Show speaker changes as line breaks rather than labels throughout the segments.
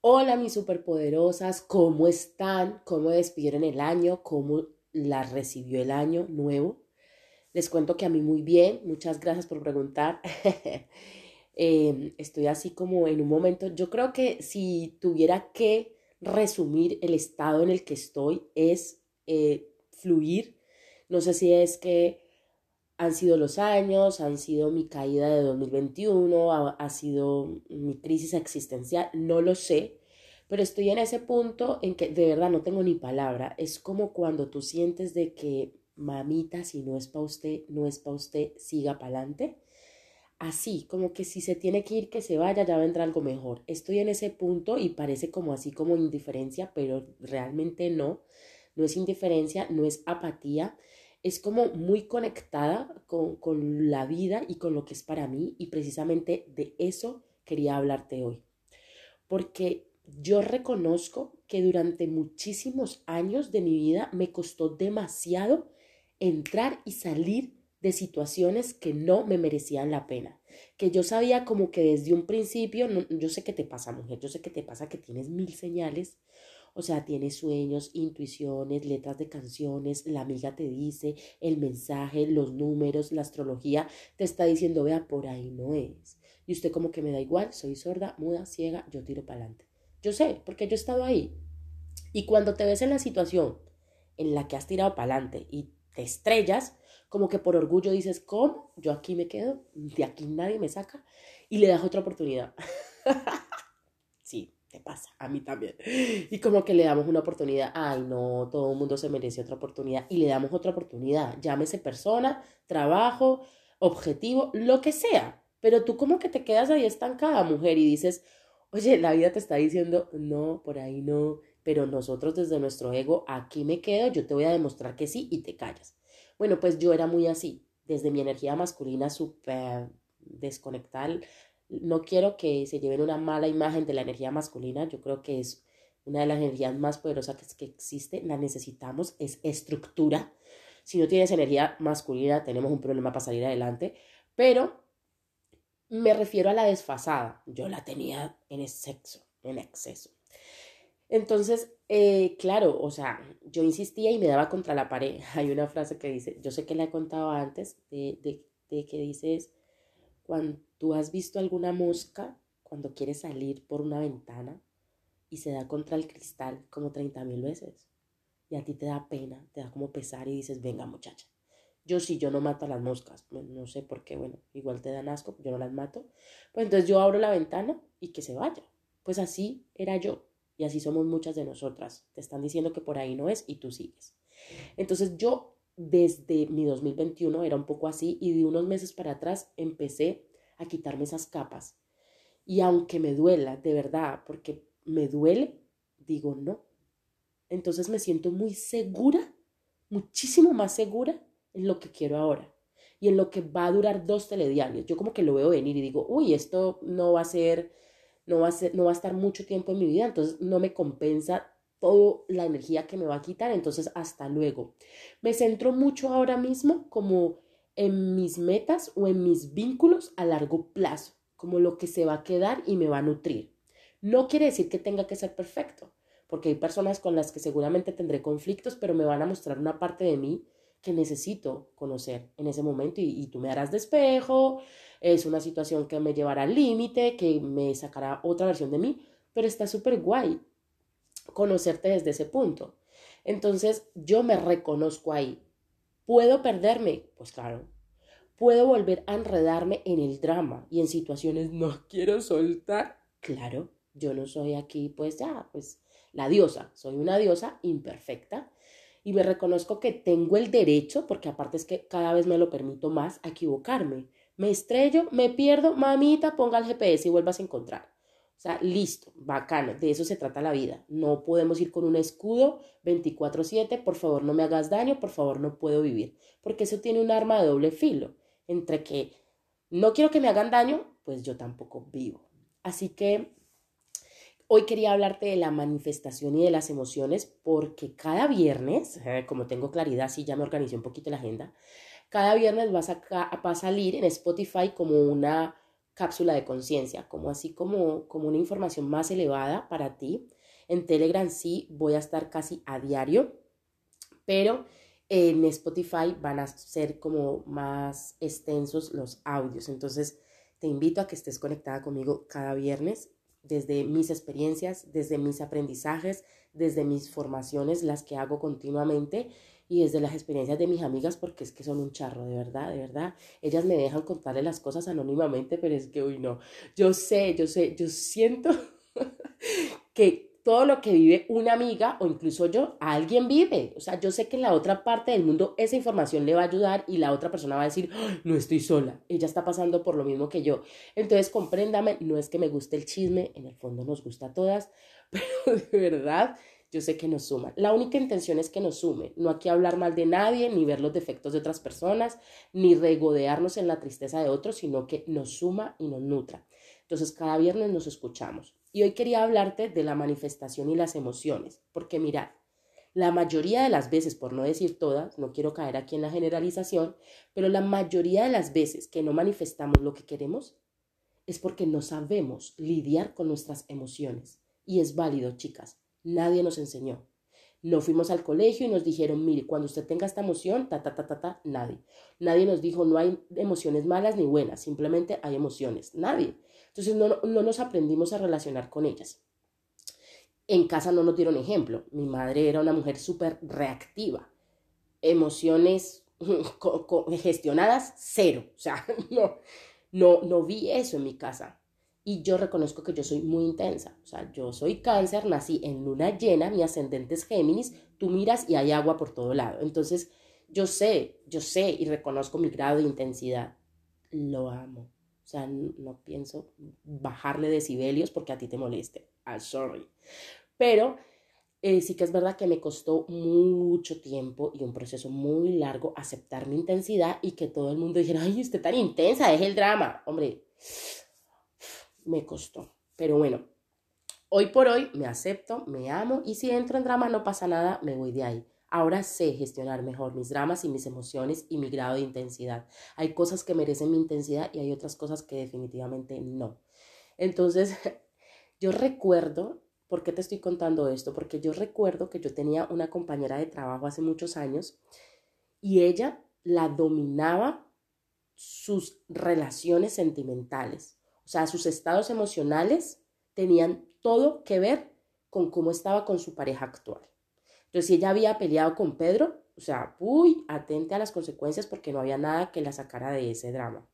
Hola mis superpoderosas, ¿cómo están? ¿Cómo despidieron el año? ¿Cómo la recibió el año nuevo? Les cuento que a mí muy bien, muchas gracias por preguntar. Em, estoy así como en un momento, yo creo que si tuviera que resumir el estado en el que estoy es eh, fluir. No sé si es que han sido los años, han sido mi caída de 2021, ha, sido mi crisis existencial, no lo sé, pero estoy en ese punto en que de verdad no tengo ni palabra. Es como cuando tú sientes de que, mamita, si no es para usted, no es para usted, siga para adelante. Así, como que si se tiene que ir, que se vaya, ya vendrá algo mejor. Estoy en ese punto y parece como así como indiferencia, pero realmente no. No es indiferencia, no es apatía es como muy conectada con, la vida y con lo que es para mí y precisamente de eso quería hablarte hoy. Porque yo reconozco que durante muchísimos años de mi vida me costó demasiado entrar y salir de situaciones que no me merecían la pena. Que yo sabía como que desde un principio, yo sé que te pasa mujer, yo sé que te pasa que tienes mil señales, o sea, tienes sueños, intuiciones, letras de canciones, la amiga te dice, el mensaje, los números, la astrología, te está diciendo, vea, por ahí no es. Y usted como que me da igual, soy sorda, muda, ciega, yo tiro para adelante. Yo sé, porque yo he estado ahí. Y cuando te ves en la situación en la que has tirado para adelante y te estrellas, como que por orgullo dices, ¿cómo? Yo aquí me quedo, de aquí nadie me saca, y le das otra oportunidad. te pasa, a mí también. Y como que le damos una oportunidad, ay no, todo el mundo se merece otra oportunidad y le damos otra oportunidad, llámese persona, trabajo, objetivo, lo que sea. Pero tú como que te quedas ahí estancada, mujer, y dices, oye, la vida te está diciendo, no, por ahí no, pero nosotros desde nuestro ego, aquí me quedo, yo te voy a demostrar que sí y te callas. Bueno, pues yo era muy así, desde mi energía masculina súper desconectada no quiero que se lleven una mala imagen de la energía masculina, yo creo que es una de las energías más poderosas que, existe, la necesitamos, es estructura. Si no tienes energía masculina, tenemos un problema para salir adelante, pero me refiero a la desfasada, yo la tenía en sexo, en exceso. Entonces, eh, claro, o sea, yo insistía y me daba contra la pared. Hay una frase que dice, yo sé que la he contado antes, de, de, de que dices, cuando tú has visto alguna mosca cuando quiere salir por una ventana y se da contra el cristal como 30 mil veces. Y a ti te da pena, te da como pesar y dices, venga muchacha. Yo sí, yo no mato a las moscas. no sé por qué, bueno, igual te dan asco, yo no las mato. Pues entonces yo abro la ventana y que se vaya. Pues así era yo. Y así somos muchas de nosotras. Te están diciendo que por ahí no es y tú sigues. Entonces yo desde mi 2021 era un poco así y de unos meses para atrás empecé a quitarme esas capas. Y aunque me duela, de verdad, porque me duele, digo no. Entonces me siento muy segura, muchísimo más segura en lo que quiero ahora y en lo que va a durar dos telediarios. Yo como que lo veo venir y digo, uy, esto no va a ser, no va a ser, no va a estar mucho tiempo en mi vida, entonces no me compensa toda la energía que me va a quitar, entonces hasta luego. Me centro mucho ahora mismo como en mis metas o en mis vínculos a largo plazo, como lo que se va a quedar y me va a nutrir. No quiere decir que tenga que ser perfecto, porque hay personas con las que seguramente tendré conflictos, pero me van a mostrar una parte de mí que necesito conocer en ese momento y, tú me harás despejo, es una situación que me llevará al límite, que me sacará otra versión de mí, pero está súper guay conocerte desde ese punto. Entonces yo me reconozco ahí. ¿Puedo perderme? Pues claro. ¿Puedo volver a enredarme en el drama y en situaciones no quiero soltar? Claro, yo no soy aquí pues ya, pues la diosa, soy una diosa imperfecta y me reconozco que tengo el derecho, porque aparte es que cada vez me lo permito más, a equivocarme. Me estrello, me pierdo, mamita, ponga el GPS y vuelvas a encontrar. O sea, listo, bacano, de eso se trata la vida. No podemos ir con un escudo 24/7, por favor no me hagas daño, por favor no puedo vivir, porque eso tiene un arma de doble filo, entre que no quiero que me hagan daño, pues yo tampoco vivo. Así que hoy quería hablarte de la manifestación y de las emociones, porque cada viernes, eh, como tengo claridad, sí ya me organizé un poquito la agenda, cada viernes vas a, va a salir en Spotify como una cápsula de conciencia, como así como, como una información más elevada para ti. En Telegram sí voy a estar casi a diario, pero en Spotify van a ser como más extensos los audios. Entonces, te invito a que estés conectada conmigo cada viernes desde mis experiencias, desde mis aprendizajes, desde mis formaciones, las que hago continuamente y desde las experiencias de mis amigas, porque es que son un charro, de verdad, de verdad. Ellas me dejan contarle las cosas anónimamente, pero es que, uy, no. Yo sé, yo sé, yo siento que todo lo que vive una amiga o incluso yo, alguien vive. O sea, yo sé que en la otra parte del mundo esa información le va a ayudar y la otra persona va a decir, no estoy sola, ella está pasando por lo mismo que yo. Entonces, compréndame, no es que me guste el chisme, en el fondo nos gusta a todas, pero de verdad yo sé que nos suma. La única intención es que nos sume, no aquí hablar mal de nadie, ni ver los defectos de otras personas, ni regodearnos en la tristeza de otros, sino que nos suma y nos nutra. Entonces, cada viernes nos escuchamos. Y hoy quería hablarte de la manifestación y las emociones, porque mirad, la mayoría de las veces, por no decir todas, no quiero caer aquí en la generalización, pero la mayoría de las veces que no manifestamos lo que queremos es porque no sabemos lidiar con nuestras emociones. Y es válido, chicas, nadie nos enseñó. No fuimos al colegio y nos dijeron, mire, cuando usted tenga esta emoción, ta, ta, ta, ta, ta, nadie. Nadie nos dijo, no hay emociones malas ni buenas, simplemente hay emociones. Nadie. Entonces no, no nos aprendimos a relacionar con ellas. En casa no nos dieron ejemplo. Mi madre era una mujer súper reactiva. Emociones gestionadas, cero. O sea, no, no, no vi eso en mi casa. Y yo reconozco que yo soy muy intensa. O sea, yo soy cáncer, nací en luna llena, mi ascendente es Géminis, tú miras y hay agua por todo lado. Entonces, yo sé, yo sé y reconozco mi grado de intensidad. Lo amo. O sea, no pienso bajarle decibelios porque a ti te moleste. I'm sorry. Pero eh, sí que es verdad que me costó mucho tiempo y un proceso muy largo aceptar mi intensidad y que todo el mundo dijera, ay, usted tan intensa, es el drama. Hombre, me costó. Pero bueno, hoy por hoy me acepto, me amo y si entro en drama no pasa nada, me voy de ahí. Ahora sé gestionar mejor mis dramas y mis emociones y mi grado de intensidad. Hay cosas que merecen mi intensidad y hay otras cosas que definitivamente no. Entonces, yo recuerdo, ¿por qué te estoy contando esto? Porque yo recuerdo que yo tenía una compañera de trabajo hace muchos años y ella la dominaba sus relaciones sentimentales. O sea, sus estados emocionales tenían todo que ver con cómo estaba con su pareja actual. Entonces, si ella había peleado con Pedro, o sea, uy, atente a las consecuencias porque no había nada que la sacara de ese drama.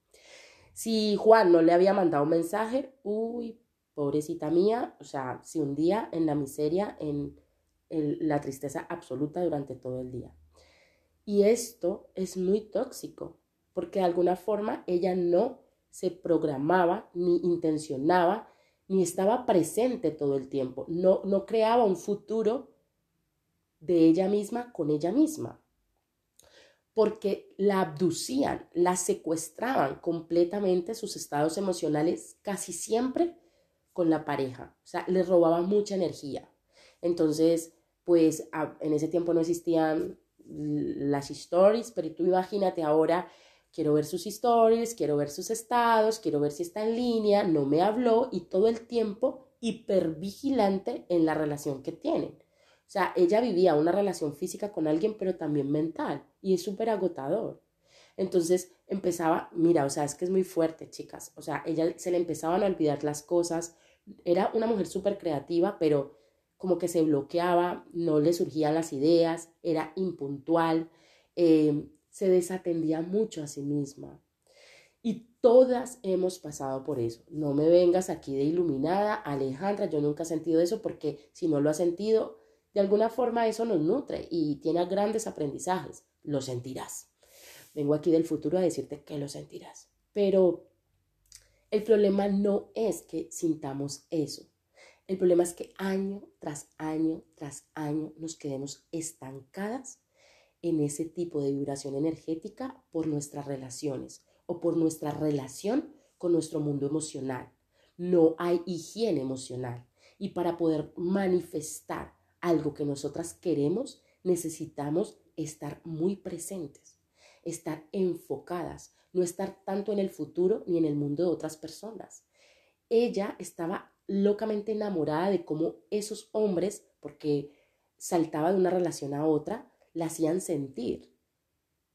Si Juan no le había mandado un mensaje, uy, pobrecita mía, o sea, se hundía en la miseria, en la tristeza absoluta durante todo el día. Y esto es muy tóxico, porque de alguna forma ella no se programaba, ni intencionaba, ni estaba presente todo el tiempo. No, no creaba un futuro de ella misma con ella misma. Porque la abducían, la secuestraban completamente sus estados emocionales casi siempre con la pareja. O sea, les robaban mucha energía. Entonces, pues en ese tiempo no existían las stories, pero tú imagínate ahora quiero ver sus stories, quiero ver sus estados, quiero ver si está en línea, no me habló y todo el tiempo hipervigilante en la relación que tienen. O sea, ella vivía una relación física con alguien, pero también mental y es súper agotador. Entonces empezaba, mira, o sea, es que es muy fuerte, chicas. O sea, ella se le empezaban a olvidar las cosas. Era una mujer súper creativa, pero como que se bloqueaba, no le surgían las ideas, era impuntual. Eh, se desatendía mucho a sí misma. Y todas hemos pasado por eso. No me vengas aquí de iluminada, Alejandra, yo nunca he sentido eso porque si no lo has sentido, de alguna forma eso nos nutre y tiene grandes aprendizajes. Lo sentirás. Vengo aquí del futuro a decirte que lo sentirás. Pero el problema no es que sintamos eso. El problema es que año tras año tras año nos quedemos estancadas en ese tipo de vibración energética por nuestras relaciones o por nuestra relación con nuestro mundo emocional. No hay higiene emocional. Y para poder manifestar algo que nosotras queremos, necesitamos estar muy presentes, estar enfocadas, no estar tanto en el futuro ni en el mundo de otras personas. Ella estaba locamente enamorada de cómo esos hombres, porque saltaba de una relación a otra, la hacían sentir.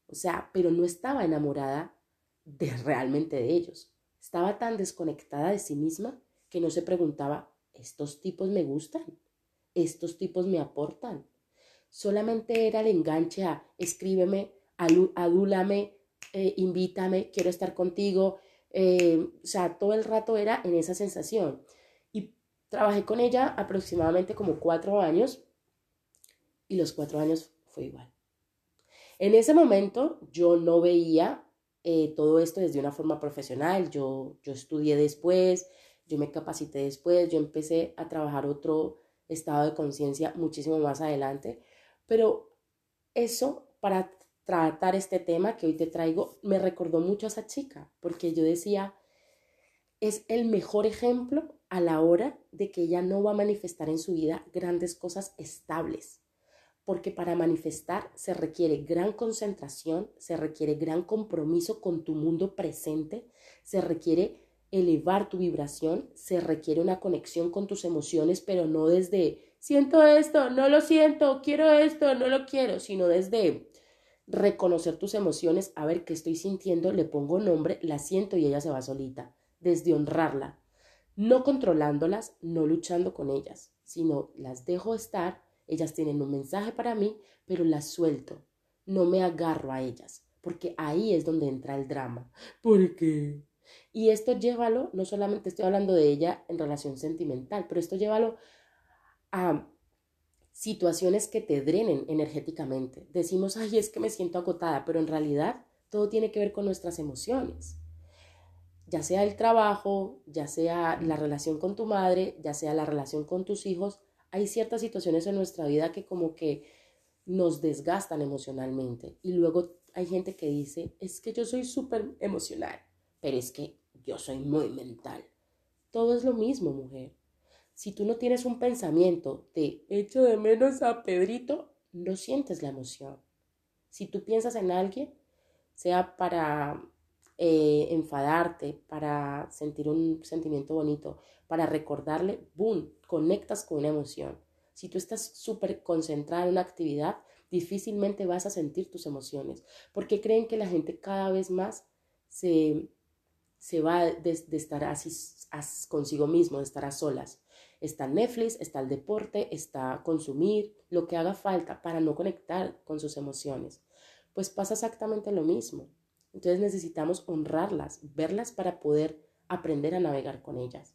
O sea, pero no estaba enamorada de realmente de ellos. Estaba tan desconectada de sí misma que no se preguntaba, ¿estos tipos me gustan? ¿Estos tipos me aportan? Solamente era el enganche a escríbeme, adúlame, eh, invítame, quiero estar contigo. Eh, o sea, todo el rato era en esa sensación. Y trabajé con ella aproximadamente como cuatro años y los cuatro años fue igual. En ese momento yo no veía eh, todo esto desde una forma profesional. Yo, yo estudié después, yo me capacité después, yo empecé a trabajar otro estado de conciencia muchísimo más adelante. Pero eso para tratar este tema que hoy te traigo me recordó mucho a esa chica, porque yo decía, es el mejor ejemplo a la hora de que ella no va a manifestar en su vida grandes cosas estables, porque para manifestar se requiere gran concentración, se requiere gran compromiso con tu mundo presente, se requiere elevar tu vibración, se requiere una conexión con tus emociones, pero no desde siento esto, no lo siento, quiero esto, no lo quiero, sino desde reconocer tus emociones, a ver qué estoy sintiendo, le pongo nombre, la siento y ella se va solita, desde honrarla, no controlándolas, no luchando con ellas, sino las dejo estar, ellas tienen un mensaje para mí, pero las suelto, no me agarro a ellas, porque ahí es donde entra el drama. ¿Por qué? Y esto llévalo, no solamente estoy hablando de ella en relación sentimental, pero esto llévalo a situaciones que te drenen energéticamente. Decimos, ay, es que me siento agotada, pero en realidad todo tiene que ver con nuestras emociones. Ya sea el trabajo, ya sea la relación con tu madre, ya sea la relación con tus hijos, hay ciertas situaciones en nuestra vida que como que nos desgastan emocionalmente. Y luego hay gente que dice, es que yo soy súper emocional, pero es que yo soy muy mental. Todo es lo mismo, mujer. Si tú no tienes un pensamiento de echo de menos a Pedrito, no sientes la emoción. Si tú piensas en alguien, sea para eh, enfadarte, para sentir un sentimiento bonito, para recordarle, boom, conectas con una emoción. Si tú estás súper concentrada en una actividad, difícilmente vas a sentir tus emociones, porque creen que la gente cada vez más se, se va de, estar así consigo mismo, de estar a solas. Está Netflix, está el deporte, está consumir, lo que haga falta para no conectar con sus emociones. Pues pasa exactamente lo mismo. Entonces necesitamos honrarlas, verlas para poder aprender a navegar con ellas,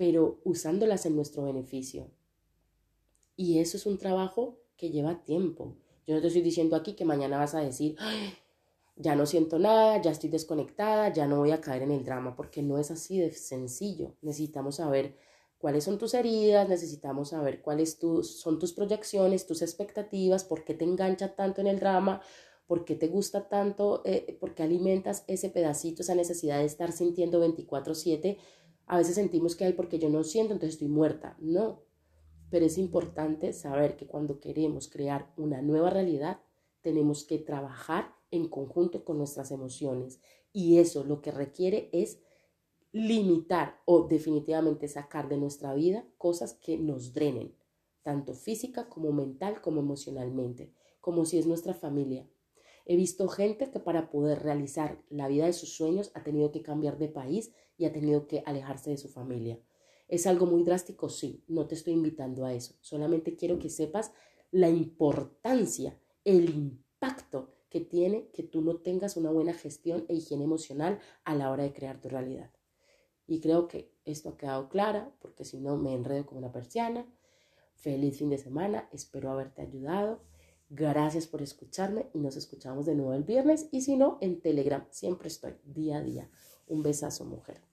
pero usándolas en nuestro beneficio. Y eso es un trabajo que lleva tiempo. Yo no te estoy diciendo aquí que mañana vas a decir, ya no siento nada, ya estoy desconectada, ya no voy a caer en el drama, porque no es así de sencillo. Necesitamos saber cuáles son tus heridas, necesitamos saber cuáles son tus proyecciones, tus expectativas, por qué te engancha tanto en el drama, por qué te gusta tanto, eh, por qué alimentas ese pedacito, esa necesidad de estar sintiendo 24/7. A veces sentimos que hay porque yo no siento, entonces estoy muerta. No, pero es importante saber que cuando queremos crear una nueva realidad, tenemos que trabajar en conjunto con nuestras emociones. Y eso lo que requiere es limitar o definitivamente sacar de nuestra vida cosas que nos drenen, tanto física como mental como emocionalmente, como si es nuestra familia. He visto gente que para poder realizar la vida de sus sueños ha tenido que cambiar de país y ha tenido que alejarse de su familia. ¿Es algo muy drástico? Sí, no te estoy invitando a eso. Solamente quiero que sepas la importancia, el impacto que tiene que tú no tengas una buena gestión e higiene emocional a la hora de crear tu realidad. Y creo que esto ha quedado claro, porque si no me enredo como una persiana. Feliz fin de semana, espero haberte ayudado. Gracias por escucharme y nos escuchamos de nuevo el viernes y si no, en Telegram siempre estoy día a día. Un besazo, mujer.